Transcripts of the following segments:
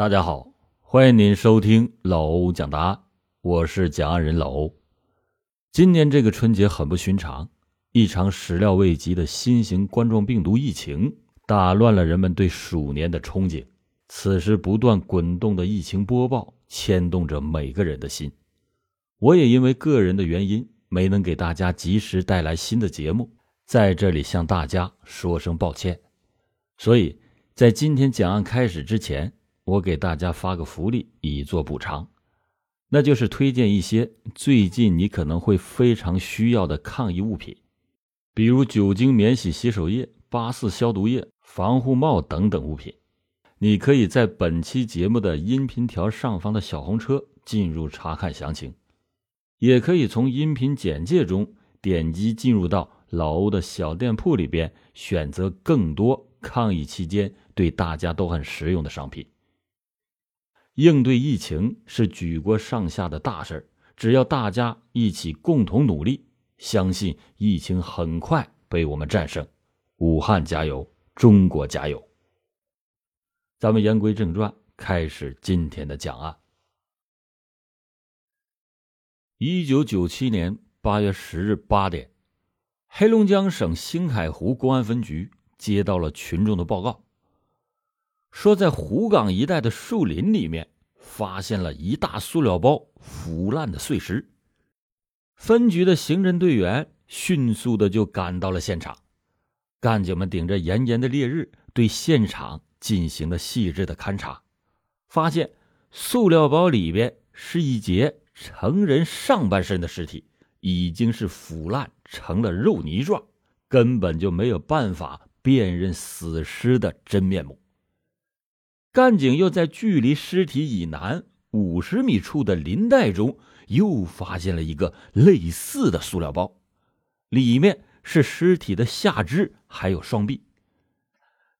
大家好，欢迎您收听老欧讲答案，我是讲案人老欧。今年这个春节很不寻常，一场始料未及的新型冠状病毒疫情打乱了人们对鼠年的憧憬。此时不断滚动的疫情播报牵动着每个人的心。我也因为个人的原因没能给大家及时带来新的节目，在这里向大家说声抱歉。所以在今天讲案开始之前。我给大家发个福利，以作补偿，那就是推荐一些最近你可能会非常需要的抗疫物品，比如酒精免洗洗手液、八四消毒液、防护帽等等物品。你可以在本期节目的音频条上方的小红车进入查看详情，也可以从音频简介中点击进入到老欧的小店铺里边，选择更多抗疫期间对大家都很实用的商品。应对疫情是举国上下的大事儿只要大家一起共同努力，相信疫情很快被我们战胜。武汉加油，中国加油！咱们言归正传，开始今天的讲案。一九九七年八月十日八点，黑龙江省兴海湖公安分局接到了群众的报告。说，在湖港一带的树林里面，发现了一大塑料包腐烂的碎尸。分局的刑侦队员迅速的就赶到了现场，干警们顶着炎炎的烈日，对现场进行了细致的勘查，发现塑料包里边是一截成人上半身的尸体，已经是腐烂成了肉泥状，根本就没有办法辨认死尸的真面目。干警又在距离尸体以南五十米处的林带中，又发现了一个类似的塑料包，里面是尸体的下肢，还有双臂，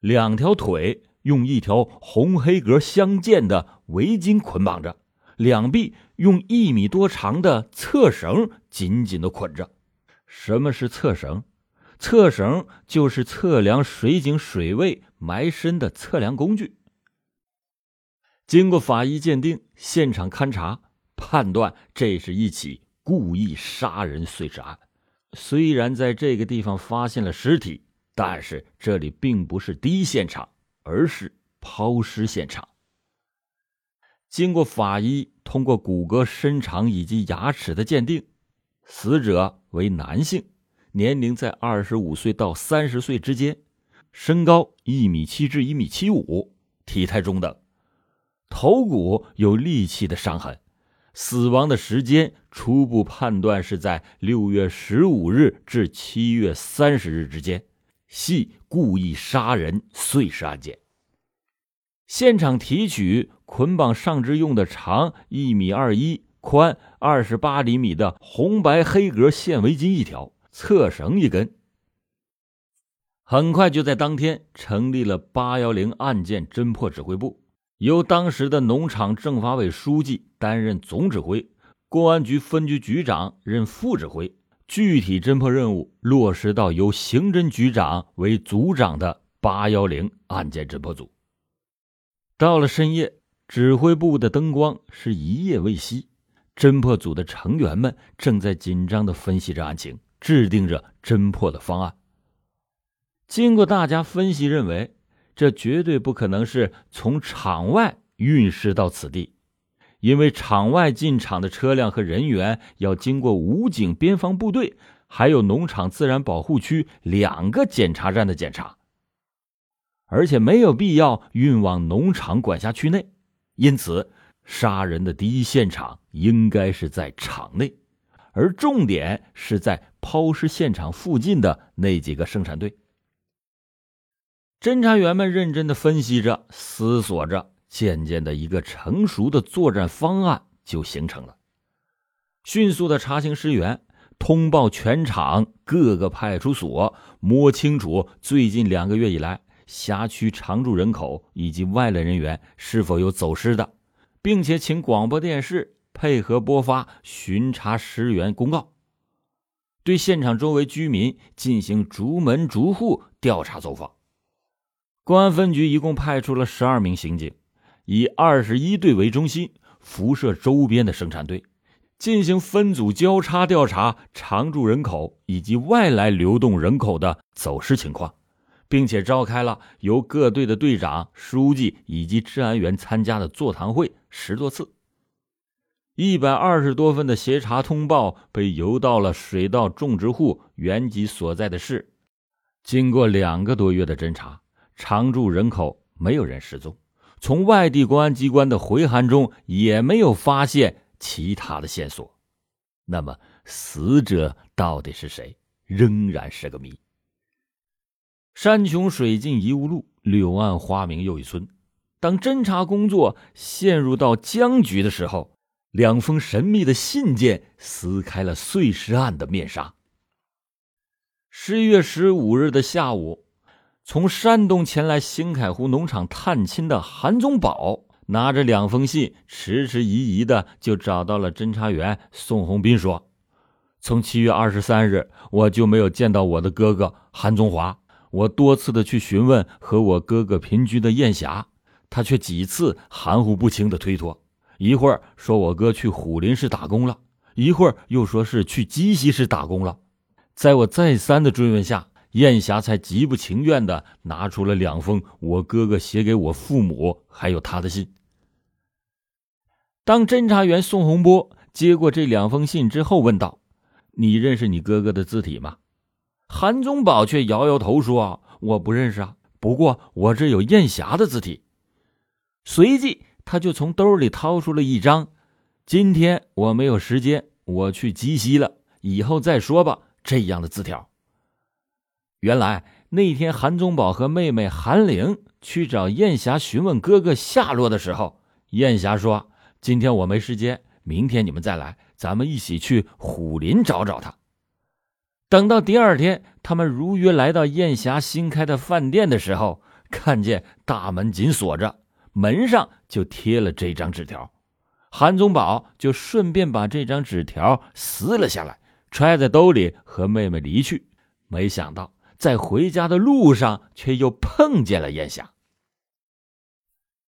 两条腿用一条红黑格相间的围巾捆绑着，两臂用一米多长的侧绳紧紧的捆着。什么是侧绳？侧绳就是测量水井水位埋深的测量工具。经过法医鉴定、现场勘查，判断这是一起故意杀人碎尸案。虽然在这个地方发现了尸体，但是这里并不是第一现场，而是抛尸现场。经过法医通过骨骼、身长以及牙齿的鉴定，死者为男性，年龄在二十五岁到三十岁之间，身高一米七至一米七五，体态中等。头骨有利器的伤痕，死亡的时间初步判断是在六月十五日至七月三十日之间，系故意杀人碎尸案件。现场提取捆绑上肢用的长一米二一、宽二十八厘米的红白黑格线围巾一条，侧绳一根。很快就在当天成立了八幺零案件侦破指挥部。由当时的农场政法委书记担任总指挥，公安局分局局长任副指挥，具体侦破任务落实到由刑侦局长为组长的八幺零案件侦破组。到了深夜，指挥部的灯光是一夜未熄，侦破组的成员们正在紧张的分析着案情，制定着侦破的方案。经过大家分析，认为。这绝对不可能是从场外运尸到此地，因为场外进场的车辆和人员要经过武警、边防部队，还有农场自然保护区两个检查站的检查，而且没有必要运往农场管辖区内，因此杀人的第一现场应该是在场内，而重点是在抛尸现场附近的那几个生产队。侦查员们认真的分析着、思索着，渐渐的，一个成熟的作战方案就形成了。迅速的查清尸源，通报全场各个派出所，摸清楚最近两个月以来辖区常住人口以及外来人员是否有走失的，并且请广播电视配合播发巡查尸源公告，对现场周围居民进行逐门逐户调查走访。公安分局一共派出了十二名刑警，以二十一队为中心，辐射周边的生产队，进行分组交叉调查常住人口以及外来流动人口的走失情况，并且召开了由各队的队长、书记以及治安员参加的座谈会十多次。一百二十多份的协查通报被邮到了水稻种植户原籍所在的市。经过两个多月的侦查，常住人口没有人失踪。从外地公安机关的回函中也没有发现其他的线索，那么死者到底是谁，仍然是个谜。山穷水尽疑无路，柳暗花明又一村。当侦查工作陷入到僵局的时候，两封神秘的信件撕开了碎尸案的面纱。十一月十五日的下午。从山东前来兴凯湖农场探亲的韩宗宝，拿着两封信，迟迟疑疑的就找到了侦查员宋洪斌，说：“从七月二十三日，我就没有见到我的哥哥韩宗华。我多次的去询问和我哥哥平居的燕霞，他却几次含糊不清的推脱。一会儿说我哥去虎林市打工了，一会儿又说是去鸡西市打工了。在我再三的追问下。”燕霞才极不情愿的拿出了两封我哥哥写给我父母还有他的信。当侦查员宋洪波接过这两封信之后，问道：“你认识你哥哥的字体吗？”韩宗宝却摇摇头说：“我不认识啊，不过我这有燕霞的字体。”随即，他就从兜里掏出了一张：“今天我没有时间，我去鸡西了，以后再说吧。”这样的字条。原来那天，韩宗宝和妹妹韩玲去找燕霞询问哥哥下落的时候，燕霞说：“今天我没时间，明天你们再来，咱们一起去虎林找找他。”等到第二天，他们如约来到燕霞新开的饭店的时候，看见大门紧锁着，门上就贴了这张纸条。韩宗宝就顺便把这张纸条撕了下来，揣在兜里和妹妹离去。没想到。在回家的路上，却又碰见了燕霞。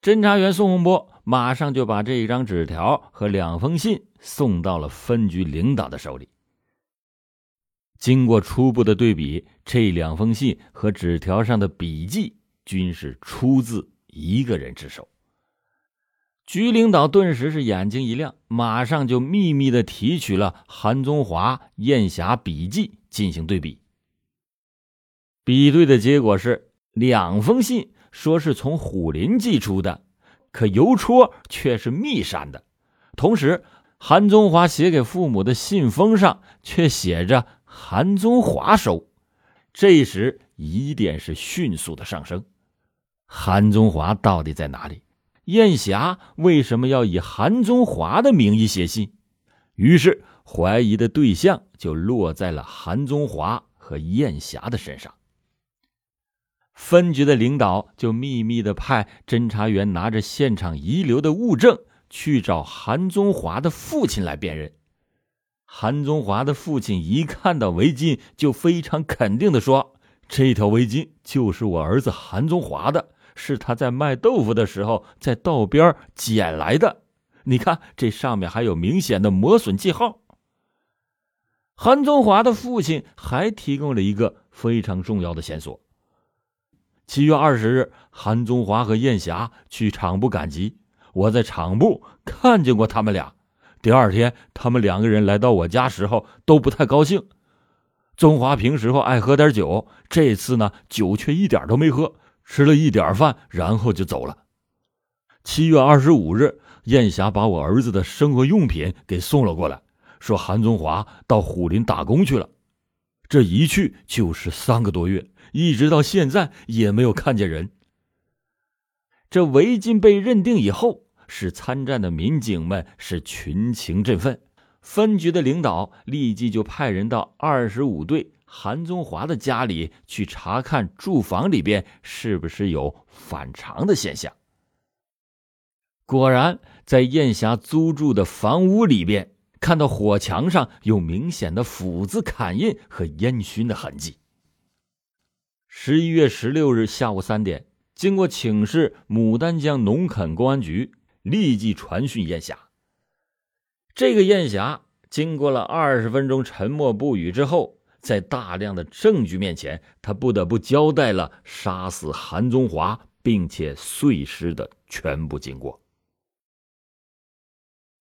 侦查员宋洪波马上就把这一张纸条和两封信送到了分局领导的手里。经过初步的对比，这两封信和纸条上的笔迹均是出自一个人之手。局领导顿时是眼睛一亮，马上就秘密的提取了韩宗华、燕霞笔迹进行对比。比对的结果是，两封信说是从虎林寄出的，可邮戳却是密山的。同时，韩宗华写给父母的信封上却写着“韩宗华收”。这时，疑点是迅速的上升：韩宗华到底在哪里？燕霞为什么要以韩宗华的名义写信？于是，怀疑的对象就落在了韩宗华和燕霞的身上。分局的领导就秘密的派侦查员拿着现场遗留的物证去找韩宗华的父亲来辨认。韩宗华的父亲一看到围巾，就非常肯定的说：“这条围巾就是我儿子韩宗华的，是他在卖豆腐的时候在道边捡来的。你看，这上面还有明显的磨损记号。”韩宗华的父亲还提供了一个非常重要的线索。七月二十日，韩宗华和燕霞去厂部赶集，我在厂部看见过他们俩。第二天，他们两个人来到我家时候都不太高兴。宗华平时候爱喝点酒，这次呢酒却一点都没喝，吃了一点饭，然后就走了。七月二十五日，燕霞把我儿子的生活用品给送了过来，说韩宗华到虎林打工去了，这一去就是三个多月。一直到现在也没有看见人。这围巾被认定以后，使参战的民警们是群情振奋。分局的领导立即就派人到二十五队韩宗华的家里去查看住房里边是不是有反常的现象。果然，在燕霞租住的房屋里边，看到火墙上有明显的斧子砍印和烟熏的痕迹。十一月十六日下午三点，经过请示牡丹江农垦公安局，立即传讯燕霞。这个燕霞经过了二十分钟沉默不语之后，在大量的证据面前，他不得不交代了杀死韩宗华并且碎尸的全部经过。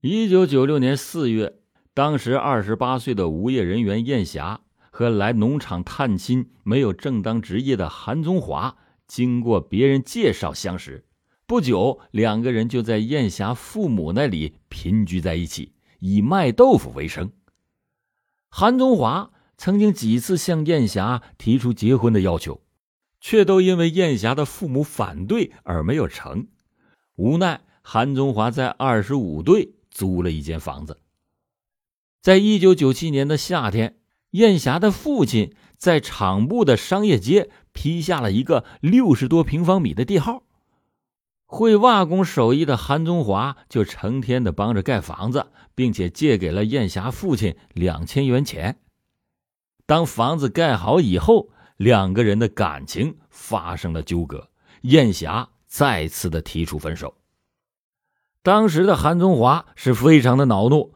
一九九六年四月，当时二十八岁的无业人员燕霞和来农场探亲、没有正当职业的韩宗华，经过别人介绍相识，不久，两个人就在燕霞父母那里平居在一起。以卖豆腐为生。韩宗华曾经几次向燕霞提出结婚的要求，却都因为燕霞的父母反对而没有成。无奈，韩宗华在二十五队租了一间房子。在一九九七年的夏天，燕霞的父亲在厂部的商业街批下了一个六十多平方米的地号。会瓦工手艺的韩宗华就成天的帮着盖房子，并且借给了燕霞父亲两千元钱。当房子盖好以后，两个人的感情发生了纠葛，燕霞再次的提出分手。当时的韩宗华是非常的恼怒，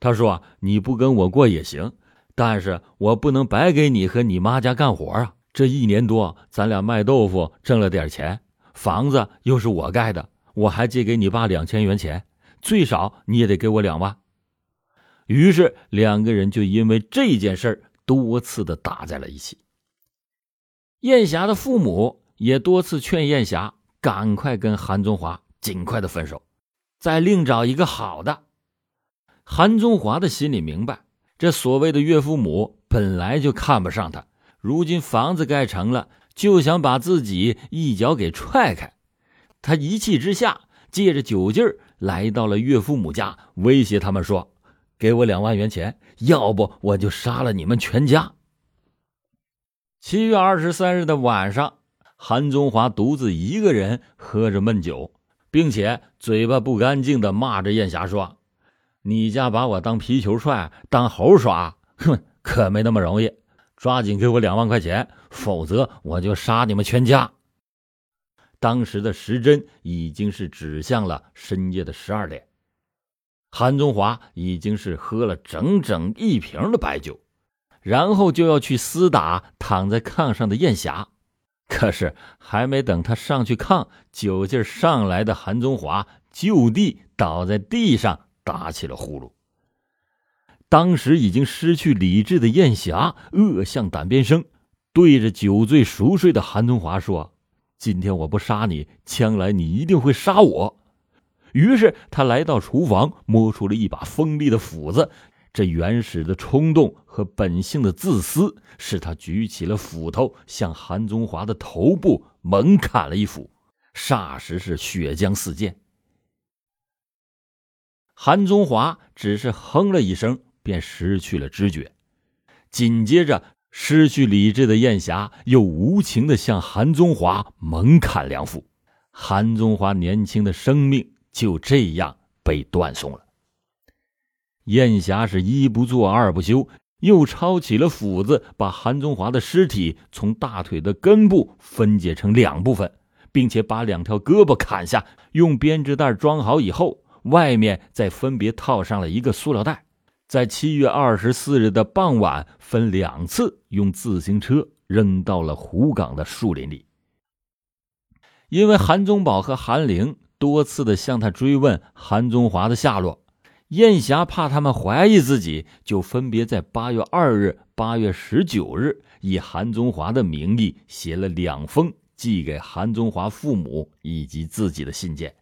他说：“你不跟我过也行，但是我不能白给你和你妈家干活啊！这一年多，咱俩卖豆腐挣了点钱。”房子又是我盖的，我还借给你爸两千元钱，最少你也得给我两万。于是两个人就因为这件事多次的打在了一起。燕霞的父母也多次劝燕霞赶快跟韩宗华尽快的分手，再另找一个好的。韩宗华的心里明白，这所谓的岳父母本来就看不上他，如今房子盖成了。就想把自己一脚给踹开，他一气之下，借着酒劲儿来到了岳父母家，威胁他们说：“给我两万元钱，要不我就杀了你们全家。”七月二十三日的晚上，韩宗华独自一个人喝着闷酒，并且嘴巴不干净的骂着燕霞说：“你家把我当皮球踹，当猴耍，哼，可没那么容易。”抓紧给我两万块钱，否则我就杀你们全家。当时的时针已经是指向了深夜的十二点，韩宗华已经是喝了整整一瓶的白酒，然后就要去厮打躺在炕上的燕霞。可是还没等他上去炕，酒劲上来的韩宗华就地倒在地上，打起了呼噜。当时已经失去理智的燕霞恶向胆边生，对着酒醉熟睡的韩宗华说：“今天我不杀你，将来你一定会杀我。”于是他来到厨房，摸出了一把锋利的斧子。这原始的冲动和本性的自私，使他举起了斧头，向韩宗华的头部猛砍了一斧，霎时是血浆四溅。韩宗华只是哼了一声。便失去了知觉，紧接着失去理智的燕霞又无情的向韩宗华猛砍两斧，韩宗华年轻的生命就这样被断送了。燕霞是一不做二不休，又抄起了斧子，把韩宗华的尸体从大腿的根部分解成两部分，并且把两条胳膊砍下，用编织袋装好以后，外面再分别套上了一个塑料袋。在七月二十四日的傍晚，分两次用自行车扔到了湖港的树林里。因为韩宗宝和韩玲多次的向他追问韩宗华的下落，燕霞怕他们怀疑自己，就分别在八月二日、八月十九日以韩宗华的名义写了两封寄给韩宗华父母以及自己的信件。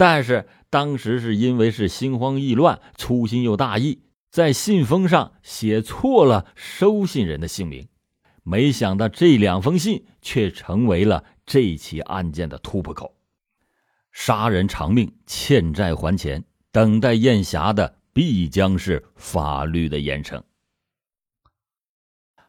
但是当时是因为是心慌意乱，粗心又大意，在信封上写错了收信人的姓名。没想到这两封信却成为了这起案件的突破口。杀人偿命，欠债还钱，等待燕霞的必将是法律的严惩。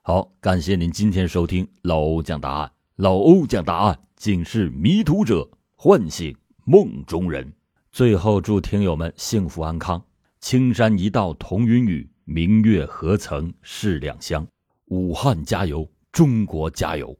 好，感谢您今天收听老欧讲答案。老欧讲答案，警示迷途者，唤醒。梦中人，最后祝听友们幸福安康。青山一道同云雨，明月何曾是两乡。武汉加油，中国加油！